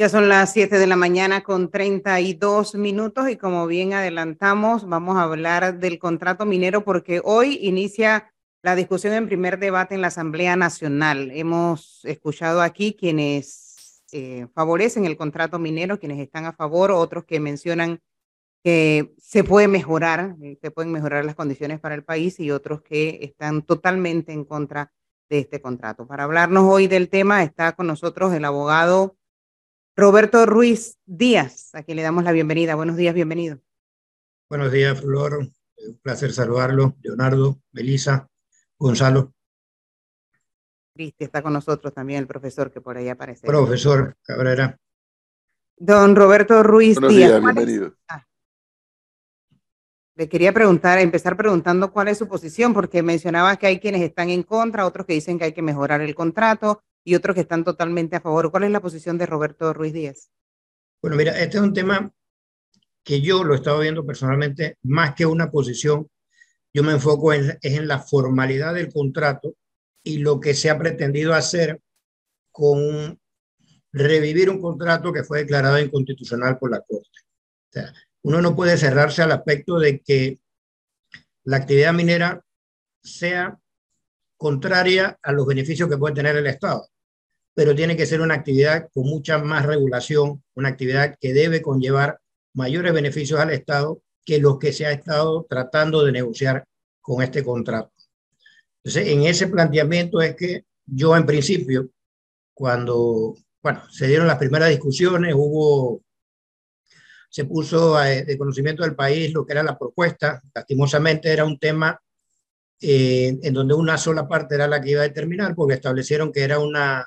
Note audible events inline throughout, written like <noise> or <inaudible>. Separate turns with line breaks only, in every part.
Ya son las 7 de la mañana con 32 minutos y como bien adelantamos, vamos a hablar del contrato minero porque hoy inicia la discusión en primer debate en la Asamblea Nacional. Hemos escuchado aquí quienes eh, favorecen el contrato minero, quienes están a favor, otros que mencionan que se puede mejorar, eh, se pueden mejorar las condiciones para el país y otros que están totalmente en contra de este contrato. Para hablarnos hoy del tema está con nosotros el abogado Roberto Ruiz Díaz, a quien le damos la bienvenida. Buenos días, bienvenido.
Buenos días, Flor. Un placer saludarlo. Leonardo, Belisa, Gonzalo.
Cristi está con nosotros también el profesor que por ahí aparece.
Profesor Cabrera.
Don Roberto Ruiz
Buenos
Díaz.
Días, bienvenido.
Ah. Le quería preguntar, empezar preguntando cuál es su posición, porque mencionaba que hay quienes están en contra, otros que dicen que hay que mejorar el contrato y otros que están totalmente a favor. ¿Cuál es la posición de Roberto Ruiz Díaz?
Bueno, mira, este es un tema que yo lo he estado viendo personalmente, más que una posición, yo me enfoco en, es en la formalidad del contrato y lo que se ha pretendido hacer con revivir un contrato que fue declarado inconstitucional por la Corte. O sea, uno no puede cerrarse al aspecto de que la actividad minera sea contraria a los beneficios que puede tener el Estado, pero tiene que ser una actividad con mucha más regulación, una actividad que debe conllevar mayores beneficios al Estado que los que se ha estado tratando de negociar con este contrato. Entonces, en ese planteamiento es que yo en principio, cuando, bueno, se dieron las primeras discusiones, hubo, se puso eh, de conocimiento del país lo que era la propuesta, lastimosamente era un tema eh, en donde una sola parte era la que iba a determinar, porque establecieron que era una,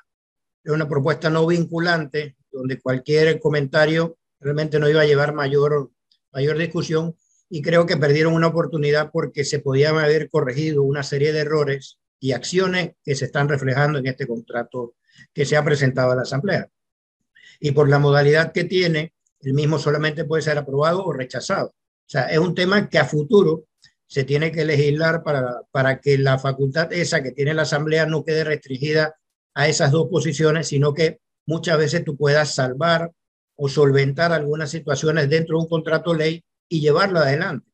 era una propuesta no vinculante, donde cualquier comentario realmente no iba a llevar mayor, mayor discusión, y creo que perdieron una oportunidad porque se podían haber corregido una serie de errores y acciones que se están reflejando en este contrato que se ha presentado a la Asamblea. Y por la modalidad que tiene, el mismo solamente puede ser aprobado o rechazado. O sea, es un tema que a futuro se tiene que legislar para, para que la facultad esa que tiene la Asamblea no quede restringida a esas dos posiciones, sino que muchas veces tú puedas salvar o solventar algunas situaciones dentro de un contrato ley y llevarlo adelante.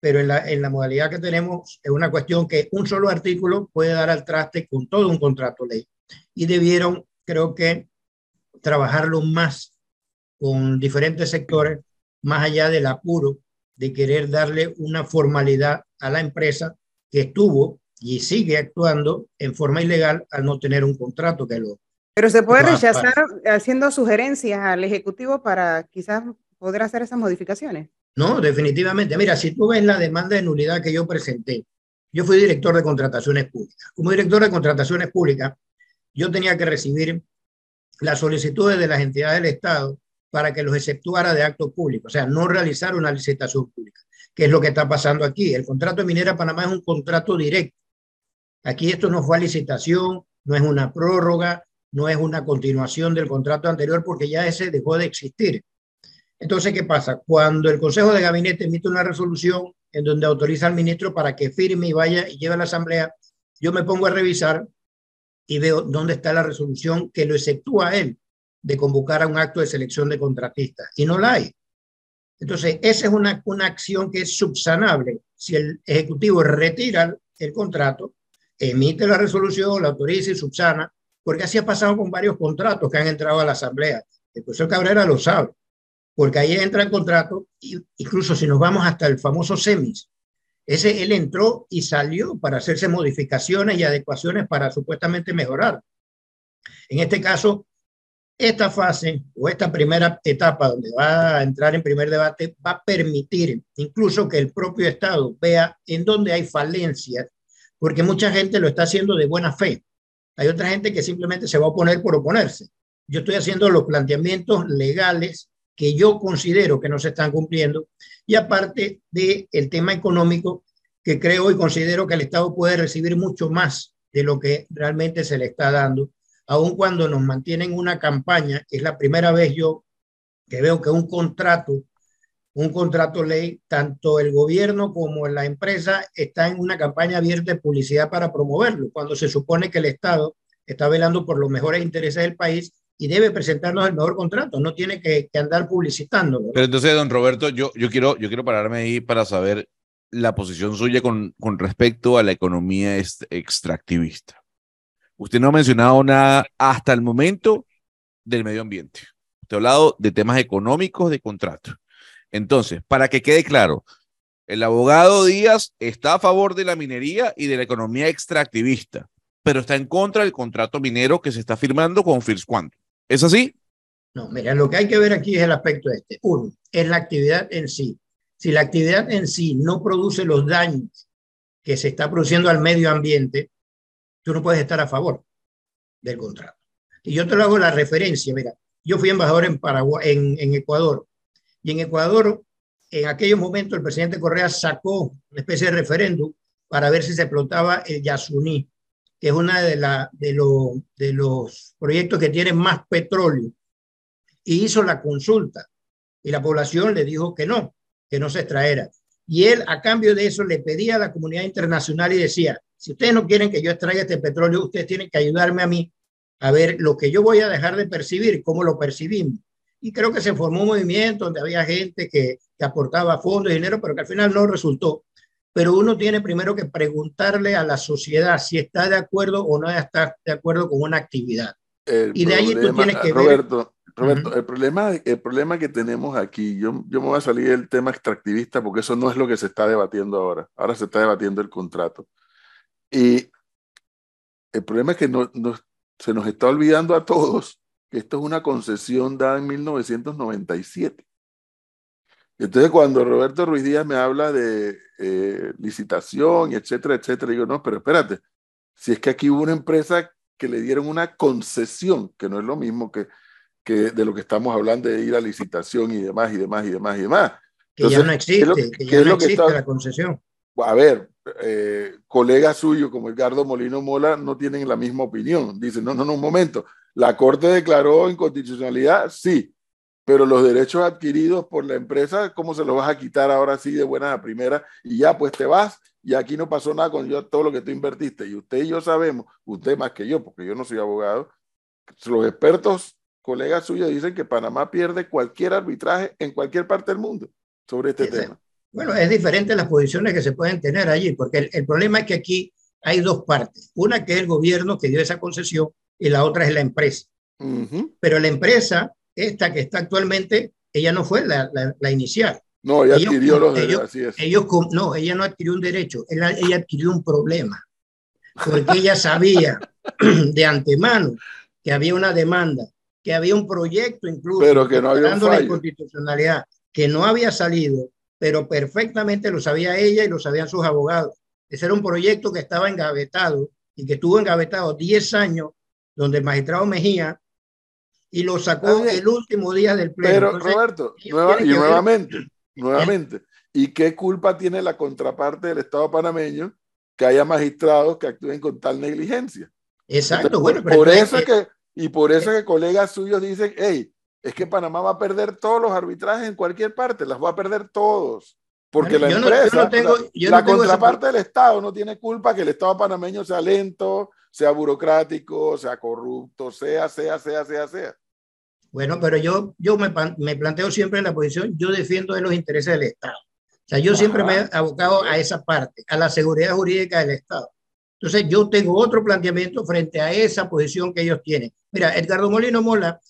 Pero en la, en la modalidad que tenemos es una cuestión que un solo artículo puede dar al traste con todo un contrato ley. Y debieron, creo que, trabajarlo más con diferentes sectores, más allá del apuro de querer darle una formalidad a la empresa que estuvo y sigue actuando en forma ilegal al no tener un contrato que lo...
Pero se puede rechazar haciendo sugerencias al Ejecutivo para quizás poder hacer esas modificaciones.
No, definitivamente. Mira, si tú ves la demanda de nulidad que yo presenté, yo fui director de contrataciones públicas. Como director de contrataciones públicas, yo tenía que recibir las solicitudes de las entidades del Estado para que los exceptuara de actos públicos, o sea, no realizar una licitación pública, que es lo que está pasando aquí. El contrato de Minera Panamá es un contrato directo. Aquí esto no fue licitación, no es una prórroga, no es una continuación del contrato anterior porque ya ese dejó de existir. Entonces, ¿qué pasa? Cuando el Consejo de Gabinete emite una resolución en donde autoriza al ministro para que firme y vaya y lleve a la Asamblea, yo me pongo a revisar y veo dónde está la resolución que lo exceptúa él de convocar a un acto de selección de contratistas. Y no la hay. Entonces, esa es una, una acción que es subsanable. Si el Ejecutivo retira el contrato, emite la resolución, la autoriza y subsana, porque así ha pasado con varios contratos que han entrado a la Asamblea. El profesor Cabrera lo sabe porque ahí entra el contrato, incluso si nos vamos hasta el famoso SEMIS, ese él entró y salió para hacerse modificaciones y adecuaciones para supuestamente mejorar. En este caso, esta fase o esta primera etapa donde va a entrar en primer debate va a permitir incluso que el propio Estado vea en dónde hay falencias, porque mucha gente lo está haciendo de buena fe. Hay otra gente que simplemente se va a oponer por oponerse. Yo estoy haciendo los planteamientos legales que yo considero que no se están cumpliendo, y aparte del el tema económico, que creo y considero que el Estado puede recibir mucho más de lo que realmente se le está dando, aun cuando nos mantienen una campaña, es la primera vez yo que veo que un contrato, un contrato ley, tanto el gobierno como la empresa está en una campaña abierta de publicidad para promoverlo, cuando se supone que el Estado está velando por los mejores intereses del país y debe presentarnos el mejor contrato, no tiene que, andar publicitándolo.
Pero entonces, don Roberto, yo, quiero, yo quiero pararme ahí para saber la posición suya con respecto a la economía extractivista. Usted no ha mencionado nada hasta el momento del medio ambiente. Usted ha hablado de temas económicos de contrato. Entonces, para que quede claro, el abogado Díaz está a favor de la minería y de la economía extractivista, pero está en contra del contrato minero que se está firmando con First Quantum. ¿Es así?
No, mira, lo que hay que ver aquí es el aspecto este. Uno, es la actividad en sí. Si la actividad en sí no produce los daños que se está produciendo al medio ambiente, tú no puedes estar a favor del contrato. Y yo te lo hago la referencia, mira, yo fui embajador en, Paraguay, en, Ecuador, y en Ecuador, en aquellos momentos, el presidente Correa sacó una especie de referéndum para ver si se explotaba el Yasuní, que es uno de, de, de los proyectos que tienen más petróleo. Y hizo la consulta y la población le dijo que no, que no se extraera. Y él, a cambio de eso, le pedía a la comunidad internacional y decía, si ustedes no quieren que yo extraiga este petróleo, ustedes tienen que ayudarme a mí a ver lo que yo voy a dejar de percibir, cómo lo percibimos. Y creo que se formó un movimiento donde había gente que, que aportaba fondos y dinero, pero que al final no resultó pero uno tiene primero que preguntarle a la sociedad si está de acuerdo o no está de acuerdo con una actividad.
y de ahí tú tienes que Roberto, Roberto, el, problema, el problema que tenemos aquí, yo, yo me voy a salir del tema extractivista porque eso no es lo que se está debatiendo ahora. Ahora se está debatiendo el contrato. Y el problema es que no, se nos está olvidando a todos que esto es una concesión dada en 1997. Entonces, cuando Roberto Ruiz Díaz me habla de eh, licitación, etcétera, etcétera, digo, no, pero espérate, si es que aquí hubo una empresa que le dieron una concesión, que no es lo mismo que, que de lo que estamos hablando de ir a licitación y demás, y demás, y demás, y demás.
que ya no existe, que ya no existe la concesión.
A ver, eh, colegas suyos como Edgardo Molino Mola no tienen la misma opinión. Dicen, no, no, no, un momento. La Corte declaró inconstitucionalidad, sí, pero los derechos adquiridos por la empresa, ¿cómo se los vas a quitar ahora sí de buenas a primera? Y ya, pues te vas y aquí no pasó nada con yo, todo lo que tú invertiste. Y usted y yo sabemos, usted más que yo, porque yo no soy abogado, los expertos, colegas suyos, dicen que Panamá pierde cualquier arbitraje en cualquier parte del mundo sobre este tema.
Bueno, es diferente las posiciones que se pueden tener allí, porque el, problema es que aquí hay dos partes. Una que es el gobierno que dio esa concesión y la otra es la empresa. Pero la empresa esta que está actualmente, ella no fue la, la, inicial.
No, ella adquirió los derechos, así es.
Ellos, no, ella no adquirió un derecho, ella, ella adquirió un problema, porque ella sabía <clears throat> de antemano que había una demanda, que había un proyecto incluso,
pero que no había
la inconstitucionalidad, que no había salido, pero perfectamente lo sabía ella y lo sabían sus abogados. Ese era un proyecto que estaba engavetado y que estuvo engavetado 10 años, donde el magistrado Mejía y lo sacó el último día del pleno.
Pero Roberto, y nuevamente, nuevamente, ¿y qué culpa tiene la contraparte del Estado panameño que haya magistrados que actúen con tal negligencia?
Exacto, bueno,
por eso que, y por eso que colegas suyos dicen, hey, es que Panamá va a perder todos los arbitrajes en cualquier parte, las va a perder todos. Porque la empresa, la, contraparte del Estado no tiene culpa que el Estado panameño sea lento, sea burocrático, sea corrupto, sea, sea, sea, sea, sea.
Bueno, pero yo, yo me, me planteo siempre en la posición, yo defiendo de los intereses del Estado. O sea, yo siempre me he abocado a esa parte, a la seguridad jurídica del Estado. Entonces, yo tengo otro planteamiento frente a esa posición que ellos tienen. Mira, Edgardo Molino Mola,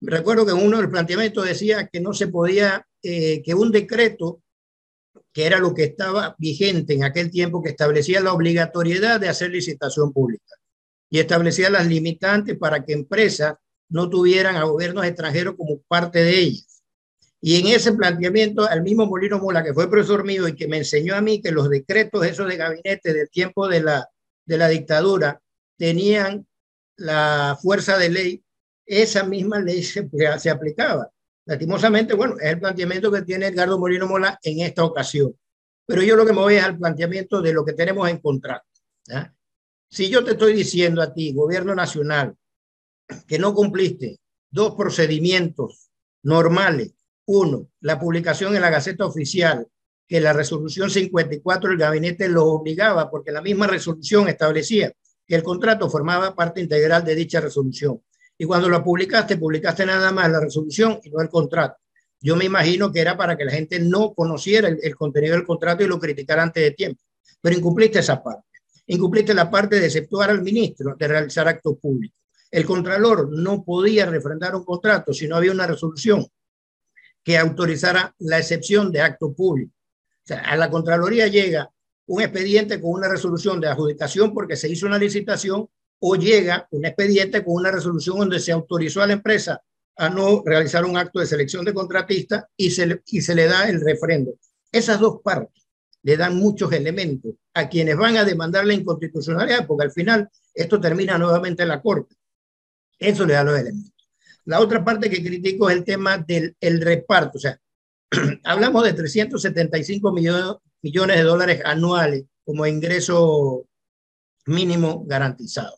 recuerdo que uno de los decía que no se podía, eh, que un decreto, que era lo que estaba vigente en aquel tiempo, que establecía la obligatoriedad de hacer licitación pública y establecía las limitantes para que empresas no tuvieran a gobiernos extranjeros como parte de ellas. Y en ese planteamiento, al mismo Molino Mola, que fue profesor mío y que me enseñó a mí que los decretos esos de gabinete del tiempo de la, de la dictadura tenían la fuerza de ley, esa misma ley se, se aplicaba. Lastimosamente, bueno, es el planteamiento que tiene Edgardo Molino Mola en esta ocasión. Pero yo lo que me voy es al planteamiento de lo que tenemos en contrato. Si yo te estoy diciendo a ti, gobierno nacional, que no cumpliste dos procedimientos normales. Uno, la publicación en la Gaceta Oficial, que la resolución 54 del gabinete lo obligaba, porque la misma resolución establecía que el contrato formaba parte integral de dicha resolución. Y cuando lo publicaste, publicaste nada más la resolución y no el contrato. Yo me imagino que era para que la gente no conociera el, contenido del contrato y lo criticara antes de tiempo, pero incumpliste esa parte. Incumpliste la parte de exceptuar al ministro de realizar actos públicos. El contralor no podía refrendar un contrato si no había una resolución que autorizara la excepción de acto público. A la Contraloría llega un expediente con una resolución de adjudicación porque se hizo una licitación o llega un expediente con una resolución donde se autorizó a la empresa a no realizar un acto de selección de contratista y se, le, y se le da el refrendo. Esas dos partes le dan muchos elementos a quienes van a demandar la inconstitucionalidad, porque al final esto termina nuevamente en la Corte. Eso le da los elementos. La otra parte que critico es el tema del el reparto. O sea, <clears throat> hablamos de 375 millones, millones de dólares anuales como ingreso mínimo garantizado.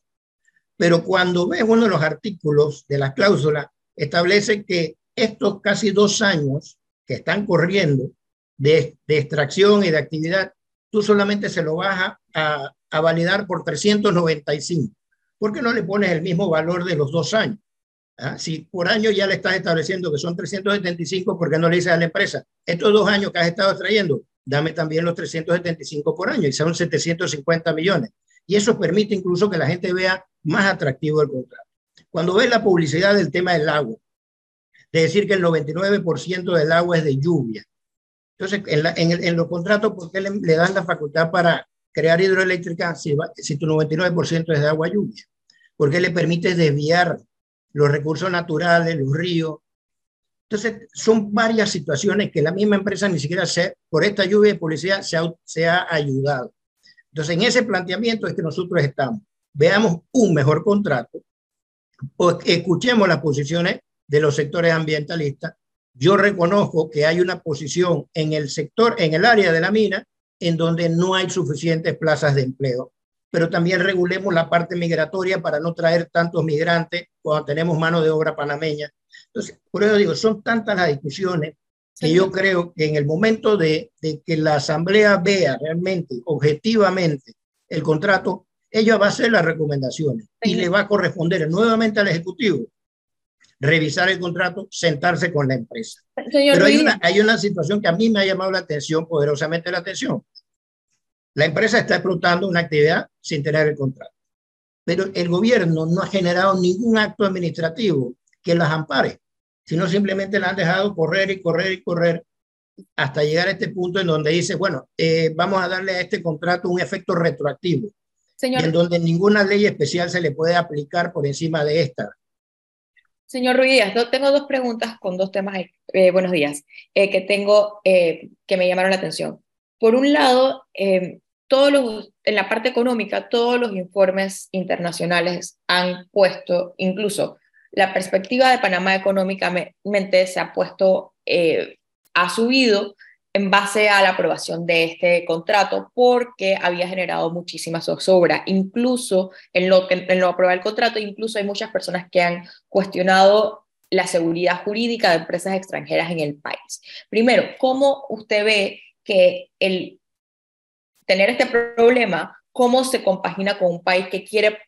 Pero cuando ves uno de los artículos de la cláusula, establece que estos casi dos años que están corriendo de, de extracción y de actividad, tú solamente se lo vas a, a, validar por 395. ¿Por qué no le pones el mismo valor de los dos años? ¿Ah? Si por año ya le estás estableciendo que son 375, ¿por qué no le dices a la empresa, estos dos años que has estado extrayendo, dame también los 375 por año y son 750 millones? Y eso permite incluso que la gente vea más atractivo el contrato. Cuando ves la publicidad del tema del agua, de decir que el 99% del agua es de lluvia. Entonces, en, los contratos, ¿por qué le, dan la facultad para crear hidroeléctrica si, si tu 99% es de agua lluvia? ¿Por qué le permites desviar los recursos naturales, los ríos? Entonces, son varias situaciones que la misma empresa ni siquiera se, por esta lluvia de publicidad se ha ayudado. Entonces, en ese planteamiento es que nosotros estamos. Veamos un mejor contrato, escuchemos las posiciones de los sectores ambientalistas. Yo reconozco que hay una posición en el sector, en el área de la mina, en donde no hay suficientes plazas de empleo, pero también regulemos la parte migratoria para no traer tantos migrantes cuando tenemos mano de obra panameña. Entonces, por eso digo, son tantas las discusiones que yo creo que en el momento de, de, que la Asamblea vea realmente, objetivamente, el contrato, ella va a hacer las recomendaciones y le va a corresponder nuevamente al Ejecutivo revisar el contrato, sentarse con la empresa. Pero hay una, hay una situación que a mí me ha llamado la atención, poderosamente la atención. La empresa está explotando una actividad sin tener el contrato, pero el gobierno no ha generado ningún acto administrativo que las ampare sino simplemente la han dejado correr y correr y correr hasta llegar a este punto en donde dice, bueno, eh, vamos a darle a este contrato un efecto retroactivo, Señor, en donde ninguna ley especial se le puede aplicar por encima de esta.
Señor Ruiz, tengo dos preguntas con dos temas. Eh, buenos días, eh, que tengo que me llamaron la atención. Por un lado, todos los, en la parte económica, todos los informes internacionales han puesto, incluso la perspectiva de Panamá económicamente se ha puesto, eh, ha subido en base a la aprobación de este contrato porque había generado muchísima zozobra. Incluso en lo, en lo aprobar el contrato, incluso hay muchas personas que han cuestionado la seguridad jurídica de empresas extranjeras en el país. Primero, ¿cómo usted ve que el tener este problema, cómo se compagina con un país que quiere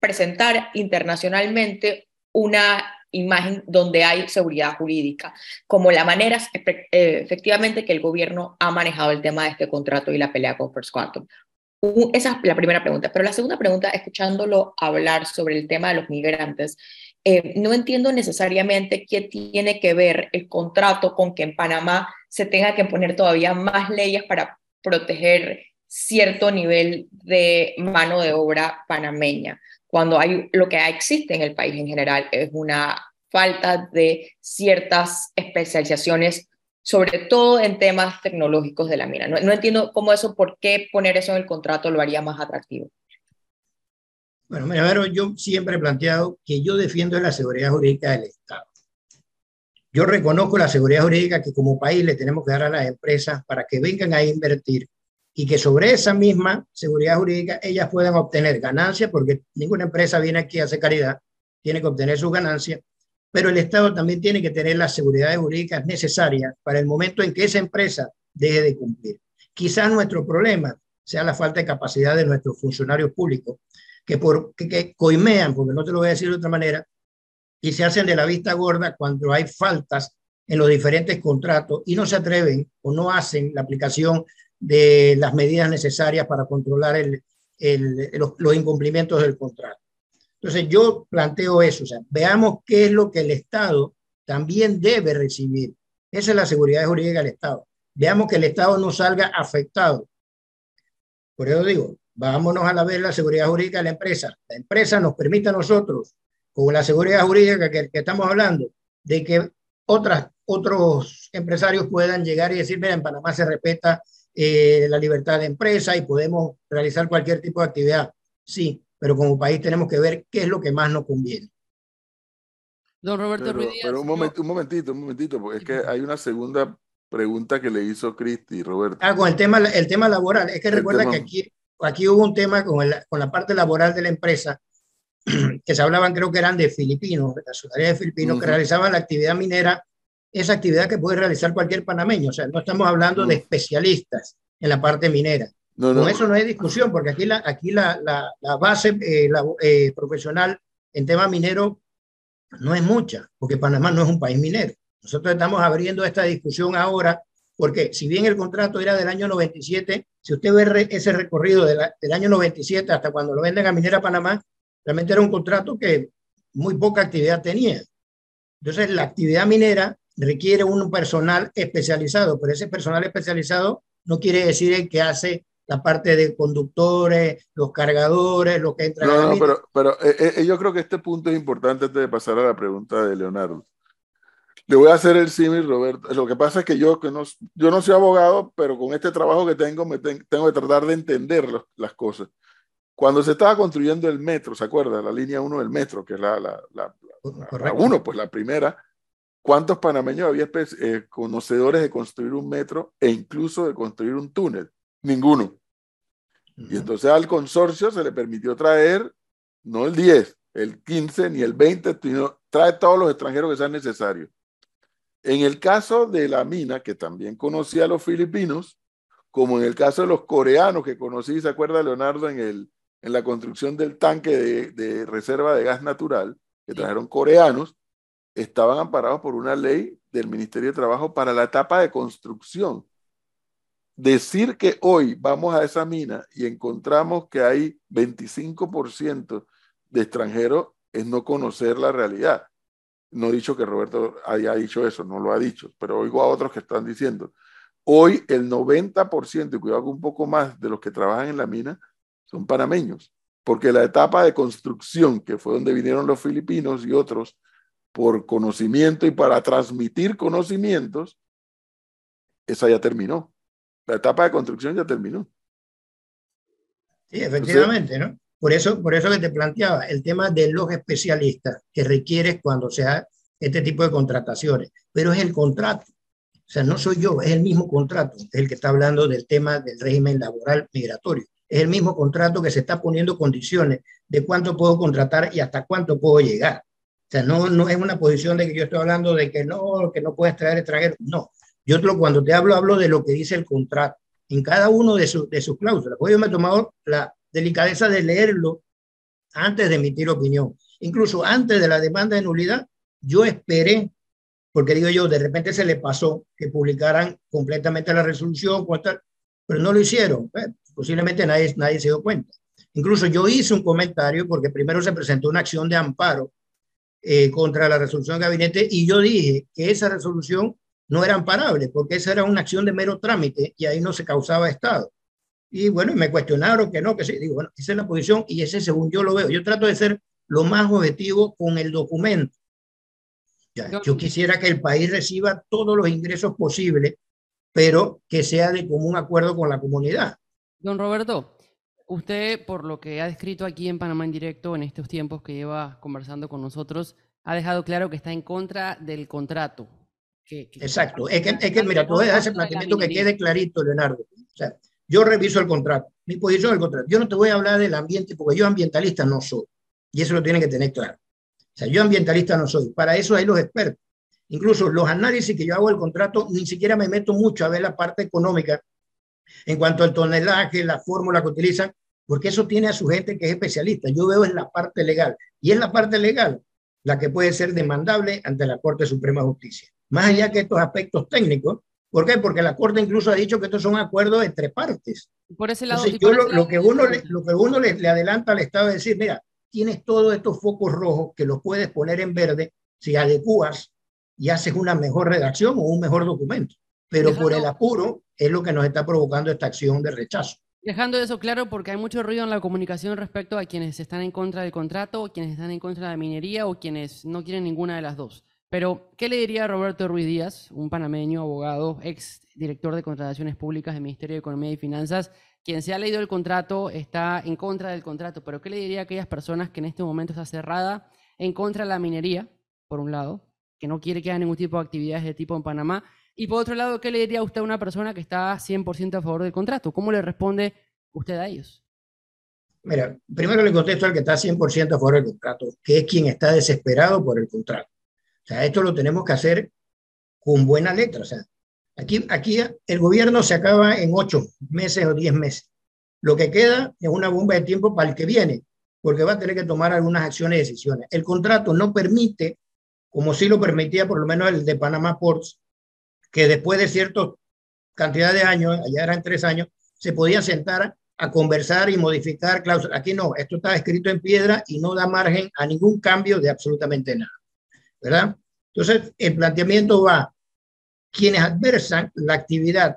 presentar internacionalmente una imagen donde hay seguridad jurídica, como la manera eh, efectivamente que el gobierno ha manejado el tema de este contrato y la pelea con First Quantum. Esa es la primera pregunta. Pero la segunda pregunta, escuchándolo hablar sobre el tema de los migrantes, eh, no entiendo necesariamente qué tiene que ver el contrato con que en Panamá se tenga que poner todavía más leyes para proteger cierto nivel de mano de obra panameña cuando hay lo que existe en el país en general es una falta de ciertas especializaciones, sobre todo en temas tecnológicos de la mina. No, no, entiendo cómo eso, por qué poner eso en el contrato lo haría más atractivo.
Bueno, mira, yo siempre he planteado que yo defiendo la seguridad jurídica del Estado. Yo reconozco la seguridad jurídica que como país le tenemos que dar a las empresas para que vengan a invertir y que sobre esa misma seguridad jurídica ellas puedan obtener ganancias, porque ninguna empresa viene aquí a hacer caridad, tiene que obtener sus ganancias, pero el Estado también tiene que tener las seguridades jurídicas necesarias para el momento en que esa empresa deje de cumplir. Quizás nuestro problema sea la falta de capacidad de nuestros funcionarios públicos, que, por, que, coimean, porque no te lo voy a decir de otra manera, y se hacen de la vista gorda cuando hay faltas en los diferentes contratos y no se atreven o no hacen la aplicación de las medidas necesarias para controlar el, los, incumplimientos del contrato. Entonces yo planteo eso, veamos qué es lo que el Estado también debe recibir. Esa es la seguridad jurídica del Estado. Veamos que el Estado no salga afectado. Por eso digo, vámonos a la vez la seguridad jurídica de la empresa. La empresa nos permite a nosotros, con la seguridad jurídica que, que estamos hablando, de que otras, otros empresarios puedan llegar y decir, mira, en Panamá se respeta eh, la libertad de empresa y podemos realizar cualquier tipo de actividad. Sí, pero como país tenemos que ver qué es lo que más nos conviene.
Don Roberto Ruiz Pero un, momento, un momentito, un momentito, porque es que hay una segunda pregunta que le hizo Cristi, Roberto.
Ah, con el tema, el tema laboral. Es que recuerda que aquí, aquí hubo un tema con, el, con la parte laboral de la empresa, <clears throat> que se hablaban, creo que eran de filipinos, de nacionalidad de filipinos, que realizaban la actividad minera, esa actividad que puede realizar cualquier panameño. O sea, no estamos hablando de especialistas en la parte minera. No, Con eso no hay discusión, porque aquí la, aquí la, la, la base eh, la, eh, profesional en tema minero no es mucha, porque Panamá no es un país minero. Nosotros estamos abriendo esta discusión ahora, porque si bien el contrato era del año 97, si usted ve ese recorrido del año 97 hasta cuando lo venden a Minera Panamá, realmente era un contrato que muy poca actividad tenía. Entonces, la actividad minera requiere un personal especializado, pero ese personal especializado no quiere decir el que hace la parte de conductores, los cargadores, lo que entra.
No, no, pero, pero eh, eh, yo creo que este punto es importante antes de pasar a la pregunta de Leonardo. Le voy a hacer el símil, Roberto. Lo que pasa es que yo, que no, yo no soy abogado, pero con este trabajo que tengo, me tengo que tratar de entender las cosas. Cuando se estaba construyendo el metro, ¿se acuerda? La línea 1 del metro, que es la, la, la, la 1, pues la primera. ¿Cuántos panameños había eh, conocedores de construir un metro e incluso de construir un túnel? Ninguno. Y entonces al consorcio se le permitió traer no el 10, el 15 ni el 20, sino trae todos los extranjeros que sean necesarios. En el caso de la mina, que también conocía a los filipinos, como en el caso de los coreanos que conocí, ¿se acuerda Leonardo en, el, en la construcción del tanque de, de reserva de gas natural, que trajeron coreanos, estaban amparados por una ley del Ministerio de Trabajo para la etapa de construcción. Decir que hoy vamos a esa mina y encontramos que hay 25% de extranjeros es no conocer la realidad. No he dicho que Roberto haya dicho eso, no lo ha dicho, pero oigo a otros que están diciendo. Hoy el 90%, y cuidado un poco más, de los que trabajan en la mina son panameños, porque la etapa de construcción, que fue donde vinieron los filipinos y otros, por conocimiento y para transmitir conocimientos, esa ya terminó. La etapa de construcción ya terminó.
Sí, efectivamente, ¿no? Por eso, por eso que te planteaba el tema de los especialistas que requieres cuando sea este tipo de contrataciones, pero es el contrato. O sea, no soy yo, es el mismo contrato, es el que está hablando del tema del régimen laboral migratorio. Es el mismo contrato que se está poniendo condiciones de cuánto puedo contratar y hasta cuánto puedo llegar. Sea, no, no es una posición de que yo estoy hablando de que no, que no puedes traer extranjeros. No, yo cuando te hablo, hablo de lo que dice el contrato en cada uno de, de sus cláusulas. Pues yo me he tomado la delicadeza de leerlo antes de emitir opinión. Incluso antes de la demanda de nulidad, yo esperé, porque digo yo, de repente se le pasó que publicaran completamente la resolución, pero no lo hicieron. Pues, posiblemente nadie, nadie se dio cuenta. Incluso yo hice un comentario porque primero se presentó una acción de amparo eh, contra la resolución del gabinete y yo dije que esa resolución no era amparable porque esa era una acción de mero trámite y ahí no se causaba Estado. Y bueno, me cuestionaron que no, que sí. Digo, bueno, esa es la posición y ese según yo lo veo. Yo trato de ser lo más objetivo con el documento. yo quisiera que el país reciba todos los ingresos posibles, pero que sea de común acuerdo con la comunidad.
Don Roberto, usted, por lo que ha descrito aquí en Panamá en directo en estos tiempos que lleva conversando con nosotros, ha dejado claro que está en contra del contrato.
Exacto. Es que, es que mira, tú dejas ese planteamiento que quede clarito, Leonardo. O sea, yo reviso el contrato, mi posición el contrato. Yo no te voy a hablar del ambiente porque yo ambientalista no soy. Y eso lo tienen que tener claro. O sea, yo ambientalista no soy. Para eso hay los expertos. Incluso los análisis que yo hago del contrato, ni siquiera me meto mucho a ver la parte económica en cuanto al tonelaje, la fórmula que utilizan, porque eso tiene a su gente que es especialista. Yo veo en la parte legal. Y en la parte legal, la que puede ser demandable ante la Corte Suprema de Justicia. Más allá que estos aspectos técnicos, ¿por qué? Porque la Corte incluso ha dicho que estos son acuerdos entre partes.
Por ese lado.
lo, que uno, le, lo que uno le, le adelanta al Estado es decir, mira, tienes todos estos focos rojos que los puedes poner en verde si adecuas y haces una mejor redacción o un mejor documento. Pero por el apuro es lo que nos está provocando esta acción de rechazo.
Dejando eso claro, porque hay mucho ruido en la comunicación respecto a quienes están en contra del contrato, quienes están en contra de la minería o quienes no quieren ninguna de las dos. Pero, ¿qué le diría Roberto Ruiz Díaz, un panameño, abogado, ex director de contrataciones públicas del Ministerio de Economía y Finanzas, quien se ha leído el contrato, está en contra del contrato, pero ¿qué le diría a aquellas personas que en este momento está cerrada en contra de la minería, por un lado, que no quiere que haya ningún tipo de actividades de tipo en Panamá, y por otro lado, ¿qué le diría usted a una persona que está 100% a favor del contrato? ¿Cómo le responde usted a ellos?
Mira, primero le contesto al que está 100% a favor del contrato, que es quien está desesperado por el contrato. O sea, esto lo tenemos que hacer con buena letra. O sea, aquí, aquí el gobierno se acaba en ocho meses o diez meses. Lo que queda es una bomba de tiempo para el que viene, porque va a tener que tomar algunas acciones y decisiones. El contrato no permite, como sí lo permitía por lo menos el de Panamá Ports, que después de cierta cantidad de años, allá eran tres años, se podía sentar a conversar y modificar cláusulas. Aquí no, esto está escrito en piedra y no da margen a ningún cambio de absolutamente nada. ¿Verdad? Entonces, el planteamiento va, quienes adversan la actividad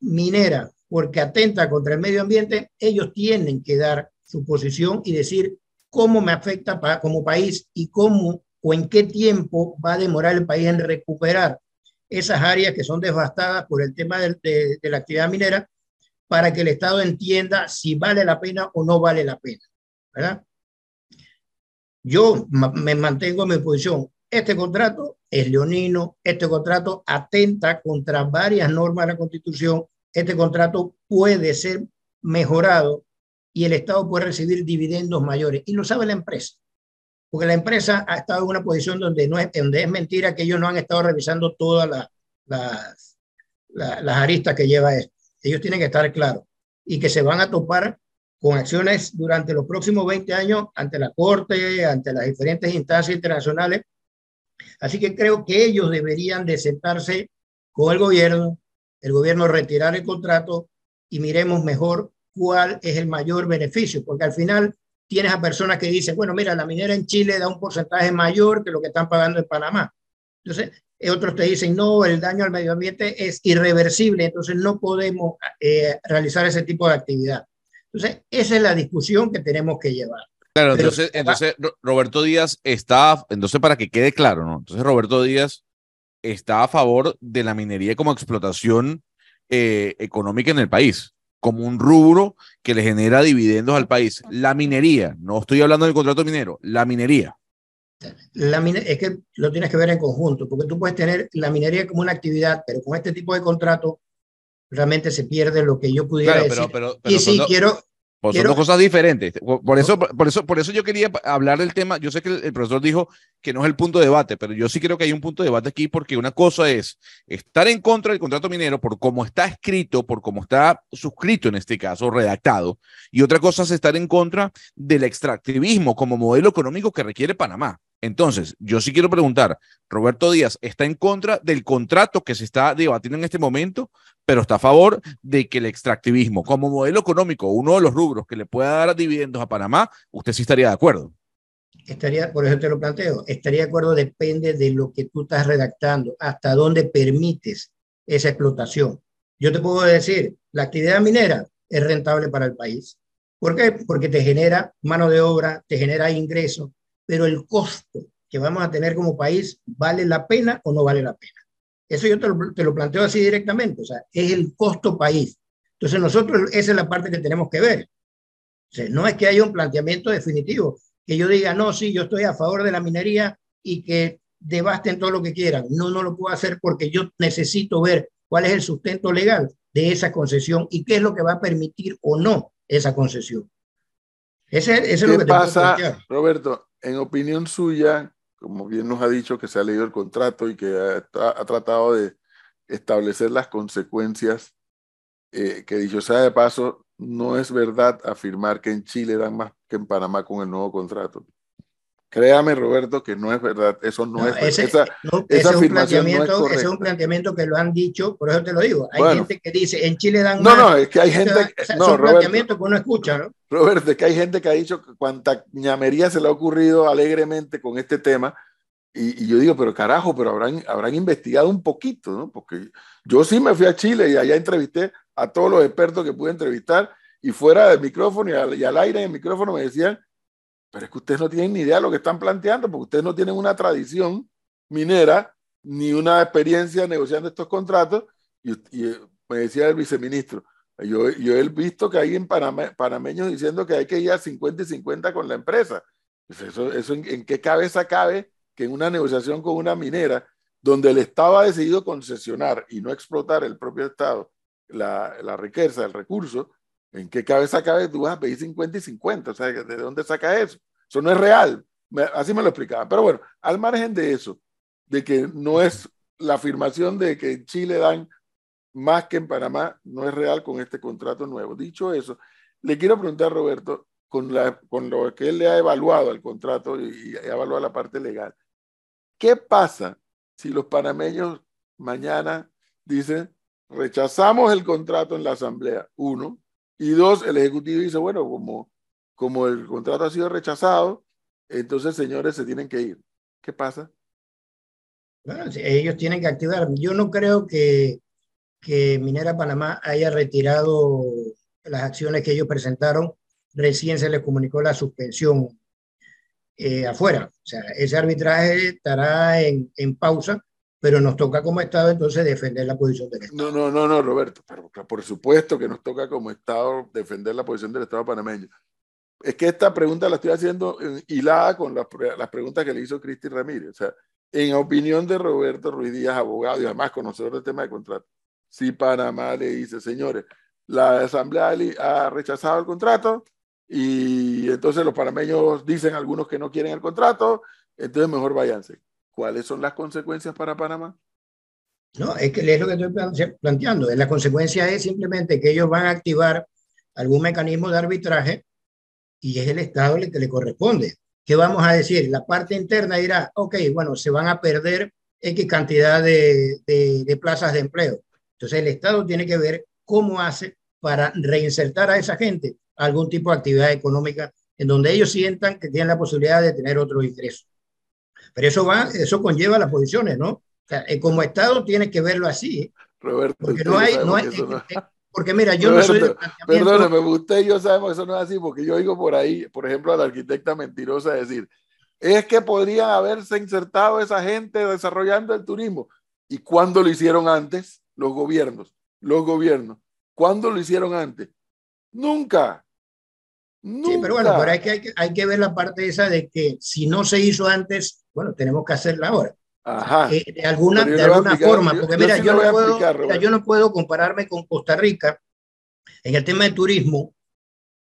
minera porque atenta contra el medio ambiente, ellos tienen que dar su posición y decir cómo me afecta como país y cómo o en qué tiempo va a demorar el país en recuperar esas áreas que son devastadas por el tema de, la actividad minera para que el Estado entienda si vale la pena o no vale la pena. ¿verdad? Yo me mantengo en mi posición. Este contrato es leonino, este contrato atenta contra varias normas de la Constitución, este contrato puede ser mejorado y el Estado puede recibir dividendos mayores. Y lo sabe la empresa porque la empresa ha estado en una posición donde, no es, mentira que ellos no han estado revisando todas las, las aristas que lleva esto. Ellos tienen que estar claros y que se van a topar con acciones durante los próximos 20 años ante la Corte, ante las diferentes instancias internacionales. Así que creo que ellos deberían de sentarse con el gobierno, el gobierno retirar el contrato y miremos mejor cuál es el mayor beneficio, porque al final tienes a personas que dicen, bueno, mira, la minera en Chile da un porcentaje mayor que lo que están pagando en Panamá. Entonces, eh, otros te dicen, no, el daño al medio ambiente es irreversible, entonces no podemos eh, realizar ese tipo de actividad. Entonces, esa es la discusión que tenemos que llevar.
Claro, entonces, entonces Roberto Díaz está, entonces para que quede claro, ¿no? Entonces Roberto Díaz está a favor de la minería como explotación eh, económica en el país como un rubro que le genera dividendos al país. La minería, no estoy hablando del contrato minero, la minería.
La es que lo tienes que ver en conjunto, porque tú puedes tener la minería como una actividad, pero con este tipo de contrato realmente se pierde lo que yo pudiera decir. y sí, quiero,
pues son dos cosas diferentes. Por eso, por, eso, por eso yo quería hablar del tema. Yo sé que el, profesor dijo que no es el punto de debate, pero yo sí creo que hay un punto de debate aquí porque una cosa es estar en contra del contrato minero por cómo está escrito, por cómo está suscrito en este caso, redactado, y otra cosa es estar en contra del extractivismo como modelo económico que requiere Panamá. Entonces, yo sí quiero preguntar, Roberto Díaz está en contra del contrato que se está debatiendo en este momento, pero está a favor de que el extractivismo como modelo económico, uno de los rubros que le pueda dar dividendos a Panamá, usted sí estaría de acuerdo.
Estaría, por eso te lo planteo, estaría de acuerdo, depende de lo que tú estás redactando, hasta dónde permites esa explotación. Yo te puedo decir, la actividad minera es rentable para el país. ¿Por qué? Porque te genera mano de obra, te genera ingresos, pero el costo que vamos a tener como país, ¿vale la pena o no vale la pena? Eso yo te lo, planteo así directamente, o sea, es el costo país. Entonces nosotros, esa es la parte que tenemos que ver. No es que haya un planteamiento definitivo, que yo diga, no, sí, yo estoy a favor de la minería y que devasten todo lo que quieran. No, no lo puedo hacer porque yo necesito ver cuál es el sustento legal de esa concesión y qué es lo que va a permitir o no esa concesión.
Ese, es lo que pasa, Roberto? En opinión suya, como bien nos ha dicho que se ha leído el contrato y que ha, tratado de establecer las consecuencias, eh, que dicho sea de paso, no es verdad afirmar que en Chile dan más que en Panamá con el nuevo contrato. Créame, Roberto, que no es verdad. Eso no, es
ese,
esa,
esa es un planteamiento, es, es un planteamiento que lo han dicho, por eso te lo digo. Hay gente que dice, en Chile dan
No, no, es que hay gente.
no, es un planteamiento que uno escucha, ¿no?
Roberto, es que hay gente que ha dicho cuánta ñamería se le ha ocurrido alegremente con este tema. Y, y, yo digo, pero carajo, pero habrán, habrán investigado un poquito, ¿no? Porque yo sí me fui a Chile y allá entrevisté a todos los expertos que pude entrevistar y fuera del micrófono y al, y al aire en el micrófono me decían pero es que ustedes no tienen ni idea de lo que están planteando, porque ustedes no tienen una tradición minera ni una experiencia negociando estos contratos. Y, me decía el viceministro, yo, yo he visto que hay en Panamá, panameños diciendo que hay que ir a 50 y 50 con la empresa. Pues eso, eso en, qué cabeza cabe que en una negociación con una minera, donde el Estado ha decidido concesionar y no explotar el propio Estado la, la riqueza, el recurso, ¿En qué cabeza cabe tú vas a pedir 50 y 50? O sea, ¿de dónde saca eso? Eso no es real. así me lo explicaba. Pero bueno, al margen de eso, de que no es la afirmación de que en Chile dan más que en Panamá, no es real con este contrato nuevo. Dicho eso, le quiero preguntar a Roberto, con, la, con lo que él le ha evaluado el contrato y, y ha evaluado la parte legal, ¿qué pasa si los panameños mañana dicen, rechazamos el contrato en la asamblea, uno, y dos, el Ejecutivo dice, bueno, como, como el contrato ha sido rechazado, entonces, señores, se tienen que ir. ¿Qué pasa?
Bueno, ellos tienen que activar. Yo no creo que, que Minera Panamá haya retirado las acciones que ellos presentaron. Recién se les comunicó la suspensión eh, afuera. O sea, ese arbitraje estará en, en pausa pero nos toca como Estado entonces defender la posición del Estado.
No, no, no, no, Roberto, pero por supuesto que nos toca como Estado defender la posición del Estado panameño. Es que esta pregunta la estoy haciendo hilada con las, las preguntas que le hizo Cristi Ramírez. O sea, en opinión de Roberto Ruiz Díaz, abogado y además conocedor del tema de contrato, si Panamá le dice, señores, la Asamblea ha rechazado el contrato y entonces los panameños dicen algunos que no quieren el contrato, entonces mejor váyanse. ¿Cuáles son las consecuencias para Panamá?
No, es que es lo que estoy planteando. La consecuencia es simplemente que ellos van a activar algún mecanismo de arbitraje y es el Estado el que le corresponde. ¿Qué vamos a decir? La parte interna dirá, ok, bueno, se van a perder X cantidad de, de, de plazas de empleo. Entonces el Estado tiene que ver cómo hace para reinsertar a esa gente a algún tipo de actividad económica en donde ellos sientan que tienen la posibilidad de tener otro ingreso. Pero eso va, eso conlleva las posiciones, ¿no? O sea, eh, como Estado tienes que verlo así.
Roberto,
porque no hay, no hay, eh, porque mira, yo no soy
Perdóname, usted y yo sabemos que eso no es así, porque yo oigo por ahí, por ejemplo, a la arquitecta mentirosa decir, es que podrían haberse insertado esa gente desarrollando el turismo. ¿Y cuándo lo hicieron antes? Los gobiernos, los gobiernos. ¿Cuándo lo hicieron antes? Nunca.
Sí, pero bueno, pero hay que, hay, que, ver la parte esa de que si no se hizo antes, bueno, tenemos que hacerla ahora.
Ajá.
Eh, de alguna, de alguna forma, porque mira, yo, no puedo, yo no puedo compararme con Costa Rica en el tema de turismo,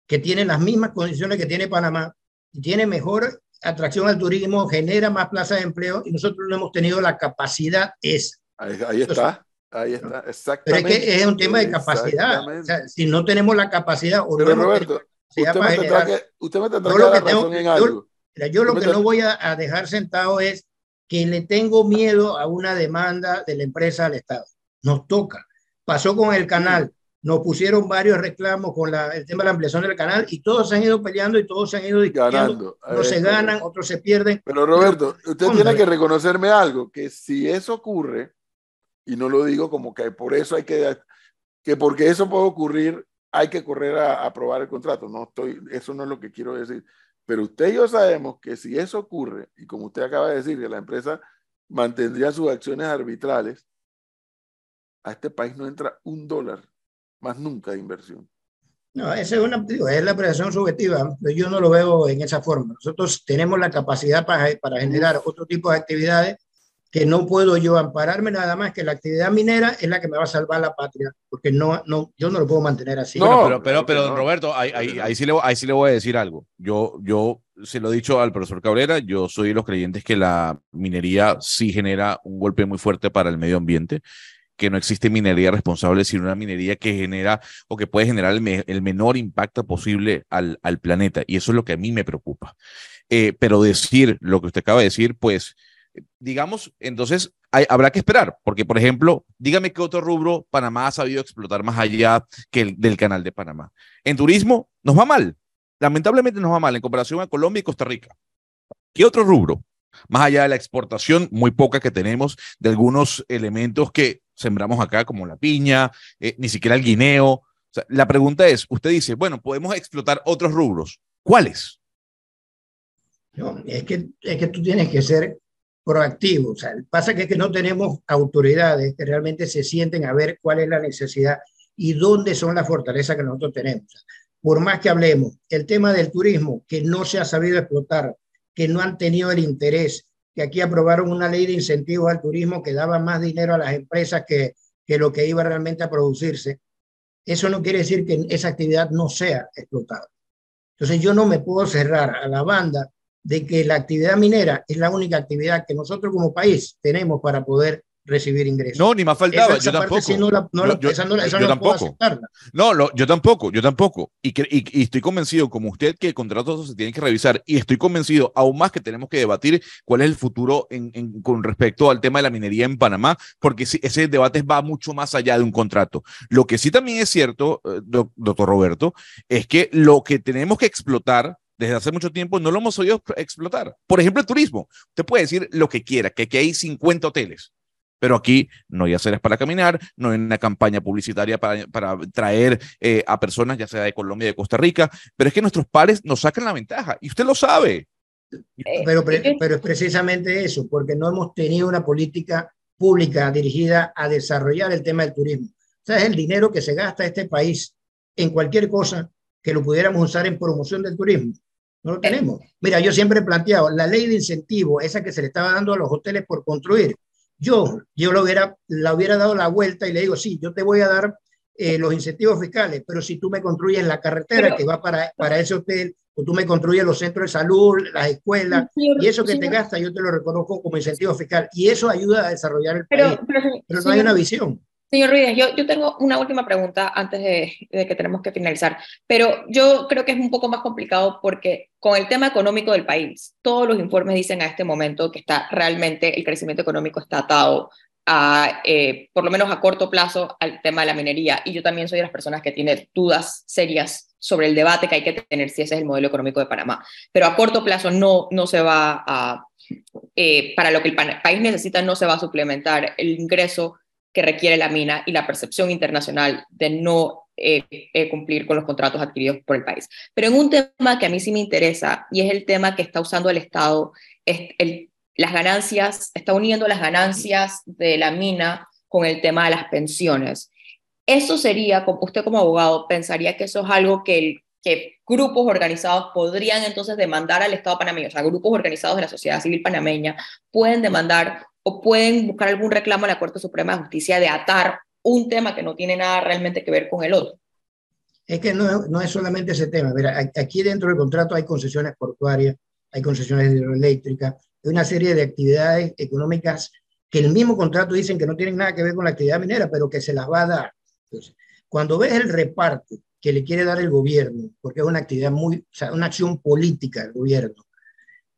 que tiene las mismas condiciones que tiene Panamá, y tiene mejor atracción al turismo, genera más plazas de empleo, y nosotros no hemos tenido la capacidad esa.
Ahí, está. Ahí está, exactamente.
Pero es que es un tema de capacidad. O sea, si no tenemos la capacidad o
Pero Roberto, usted, me tendrá que, usted me tendrá que dar razón en algo.
Yo, lo que no voy a, dejar sentado es que le tengo miedo a una demanda de la empresa al Estado. Nos toca. Pasó con el canal. Nos pusieron varios reclamos con la, el tema de la ampliación del canal y todos se han ido peleando y todos se han ido ganando. Unos se ganan, otros se pierden.
Pero Roberto, usted tiene que reconocerme algo, que si eso ocurre, y no lo digo como que por eso hay que, que porque eso puede ocurrir, hay que correr a aprobar el contrato. No estoy, eso no es lo que quiero decir. Pero usted y yo sabemos que si eso ocurre, y como usted acaba de decir, que la empresa mantendría sus acciones arbitrales, a este país no entra un dólar más nunca de inversión.
No, esa es, una, es la apreciación subjetiva. Yo no lo veo en esa forma. Nosotros tenemos la capacidad para, para generar otro tipo de actividades que no puedo yo ampararme nada más que la actividad minera es la que me va a salvar la patria, porque no, no, yo no lo puedo mantener así.
No, pero, pero, pero, Roberto, ahí, ahí, sí le, ahí sí le voy a decir algo. Yo, yo se lo he dicho al profesor Cabrera, yo soy de los creyentes que la minería sí genera un golpe muy fuerte para el medio ambiente que no existe minería responsable, sino una minería que genera o que puede generar el, menor impacto posible al, al, planeta. Y eso es lo que a mí me preocupa. Eh, pero decir lo que usted acaba de decir, pues, digamos, entonces habrá que esperar, porque, por ejemplo, dígame qué otro rubro Panamá ha sabido explotar más allá que el del canal de Panamá. En turismo nos va mal, lamentablemente nos va mal en comparación a Colombia y Costa Rica. ¿Qué otro rubro? Más allá de la exportación, muy poca que tenemos de algunos elementos que sembramos acá, como la piña, eh, ni siquiera el guineo. la pregunta es, usted dice, bueno, podemos explotar otros rubros. ¿Cuáles?
Es que, es que tú tienes que ser proactivo. O sea, pasa que es que no tenemos autoridades que realmente se sienten a ver cuál es la necesidad y dónde son las fortalezas que nosotros tenemos. por más que hablemos, el tema del turismo, que no se ha sabido explotar, que no han tenido el interés, que aquí aprobaron una ley de incentivos al turismo que daba más dinero a las empresas que, que lo que iba realmente a producirse. Eso no quiere decir que esa actividad no sea explotada. Entonces yo no me puedo cerrar a la banda de que la actividad minera es la única actividad que nosotros como país tenemos para poder recibir ingresos.
No, ni más faltaba, yo tampoco. yo, tampoco. No, yo tampoco, yo tampoco. Y, y, estoy convencido, como usted, que el contrato se tiene que revisar. Y estoy convencido aún más que tenemos que debatir cuál es el futuro en, con respecto al tema de la minería en Panamá, porque ese debate va mucho más allá de un contrato. Lo que sí también es cierto, eh, doctor Roberto, es que lo que tenemos que explotar desde hace mucho tiempo no lo hemos oído explotar. Por ejemplo, el turismo. Usted puede decir lo que quiera, que aquí hay 50 hoteles. Pero aquí no hay aceras para caminar, no hay una campaña publicitaria para, para traer eh, a personas, ya sea de Colombia de Costa Rica, pero es que nuestros pares nos sacan la ventaja y usted lo sabe.
Eh, pero, pero es precisamente eso, porque no hemos tenido una política pública dirigida a desarrollar el tema del turismo. O sea, es el dinero que se gasta este país en cualquier cosa que lo pudiéramos usar en promoción del turismo. No lo tenemos. Mira, yo siempre he planteado la ley de incentivo, esa que se le estaba dando a los hoteles por construir, yo, yo lo hubiera, la hubiera dado la vuelta y le digo, sí, yo te voy a dar eh, los incentivos fiscales, pero si tú me construyes la carretera que va para, para ese hotel, o tú me construyes los centros de salud, las escuelas, y eso que te gasta yo te lo reconozco como incentivo fiscal, y eso ayuda a desarrollar el país, pero no hay una visión.
Señor Ruiz, yo, tengo una última pregunta antes de, de, que tenemos que finalizar, pero yo creo que es un poco más complicado porque con el tema económico del país, todos los informes dicen a este momento que está realmente el crecimiento económico está atado a, eh, por lo menos a corto plazo, al tema de la minería. Y yo también soy de las personas que tiene dudas serias sobre el debate que hay que tener si ese es el modelo económico de Panamá. Pero a corto plazo no, no se va a, eh, para lo que el país necesita, no se va a suplementar el ingreso que requiere la mina y la percepción internacional de no eh, eh, cumplir con los contratos adquiridos por el país. Pero en un tema que a mí sí me interesa y es el tema que está usando el Estado, es las ganancias, está uniendo las ganancias de la mina con el tema de las pensiones. Eso sería, usted como abogado, pensaría que eso es algo que, que grupos organizados podrían entonces demandar al Estado panameño, o sea, grupos organizados de la sociedad civil panameña pueden demandar o pueden buscar algún reclamo en la Corte Suprema de Justicia de atar un tema que no tiene nada realmente que ver con el otro.
Es que no, no es solamente ese tema. Mira, aquí dentro del contrato hay concesiones portuarias, hay concesiones hidroeléctricas, hay una serie de actividades económicas que el mismo contrato dicen que no tienen nada que ver con la actividad minera, pero que se las va a dar. Entonces, cuando ves el reparto que le quiere dar el gobierno, porque es una actividad muy, o sea, una acción política del gobierno,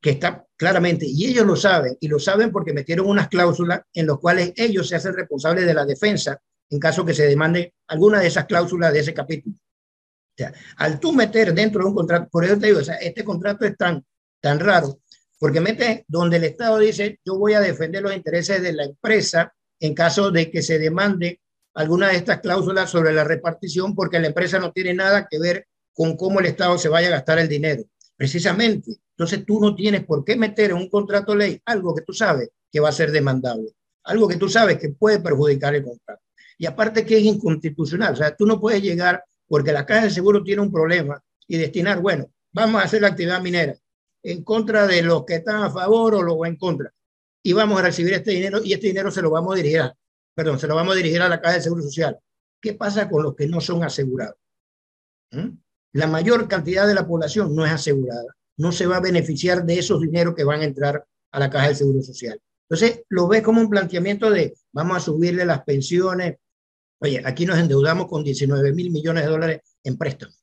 que está claramente, y ellos lo saben, y lo saben porque metieron unas cláusulas en las cuales ellos se hacen responsables de la defensa en caso que se demande alguna de esas cláusulas de ese capítulo. O sea, al tú meter dentro de un contrato, por eso te digo, o sea, este contrato es tan, tan raro, porque mete donde el Estado dice, yo voy a defender los intereses de la empresa en caso de que se demande alguna de estas cláusulas sobre la repartición, porque la empresa no tiene nada que ver con cómo el Estado se vaya a gastar el dinero. Precisamente, entonces tú no tienes por qué meter en un contrato ley algo que tú sabes que va a ser demandable, algo que tú sabes que puede perjudicar el contrato. Y aparte que es inconstitucional, o sea, tú no puedes llegar porque la Caja de Seguro tiene un problema y destinar, bueno, vamos a hacer la actividad minera en contra de los que están a favor o los en contra. Y vamos a recibir este dinero y este dinero se lo vamos a dirigir, a, perdón, se lo vamos a dirigir a la Caja de Seguro Social. ¿Qué pasa con los que no son asegurados? ¿Mm? La mayor cantidad de la población no es asegurada no se va a beneficiar de esos dineros que van a entrar a la caja del Seguro Social. Entonces, lo ve como un planteamiento de vamos a subirle las pensiones. Oye, aquí nos endeudamos con 19 mil millones de dólares en préstamos.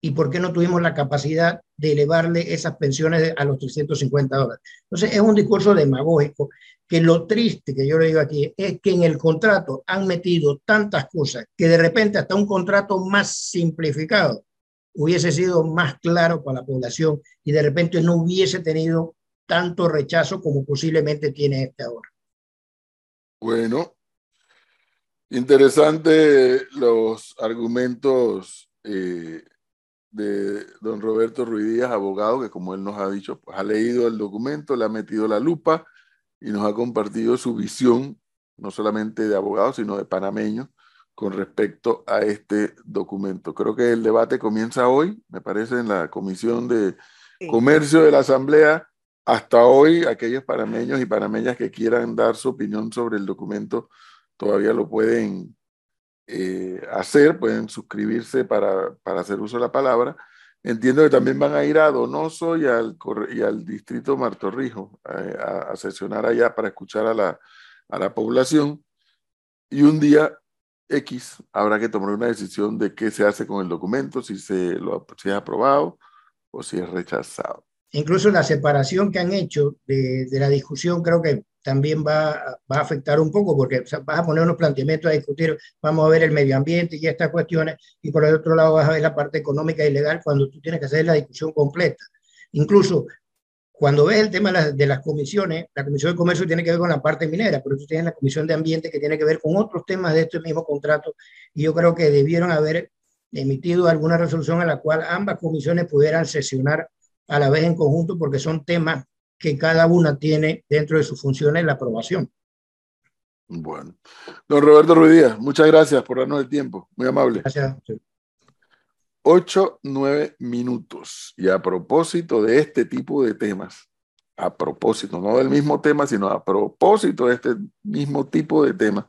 ¿Y por qué no tuvimos la capacidad de elevarle esas pensiones a los 350 dólares? Entonces, es un discurso demagógico que lo triste que yo le digo aquí es que en el contrato han metido tantas cosas que de repente hasta un contrato más simplificado hubiese sido más claro para la población y de repente no hubiese tenido tanto rechazo como posiblemente tiene este ahora.
Bueno, interesante los argumentos eh, de don Roberto Ruidías, abogado, que como él nos ha dicho, pues ha leído el documento, le ha metido la lupa y nos ha compartido su visión, no solamente de abogado, sino de panameño, con respecto a este documento. Creo que el debate comienza hoy, me parece, en la Comisión de Comercio de la Asamblea. Hasta hoy, aquellos panameños y panameñas que quieran dar su opinión sobre el documento todavía lo pueden eh, hacer, pueden suscribirse para, para hacer uso de la palabra Entiendo que también van a ir a Donoso y al, y al distrito Martorrijo eh, a, a, sesionar allá para escuchar a la, a la población. Y un día X habrá que tomar una decisión de qué se hace con el documento, si, se lo, si es aprobado o si es rechazado.
Incluso la separación que han hecho de, de la discusión creo que también va, va, a afectar un poco, porque vas a poner unos planteamientos a discutir, vamos a ver el medio ambiente y estas cuestiones, y por el otro lado vas a ver la parte económica y legal cuando tú tienes que hacer la discusión completa. Incluso cuando ves el tema de las, comisiones, la Comisión de Comercio tiene que ver con la parte minera, pero tú tienes la Comisión de Ambiente que tiene que ver con otros temas de este mismo contrato, y yo creo que debieron haber emitido alguna resolución en la cual ambas comisiones pudieran sesionar a la vez en conjunto, porque son temas que cada una tiene dentro de sus funciones la aprobación.
Bueno. Don Roberto Ruidías, muchas gracias por darnos el tiempo. Muy amable.
Gracias.
Ocho, nueve minutos. Y a propósito de este tipo de temas, a propósito, no del mismo tema, sino a propósito de este mismo tipo de temas,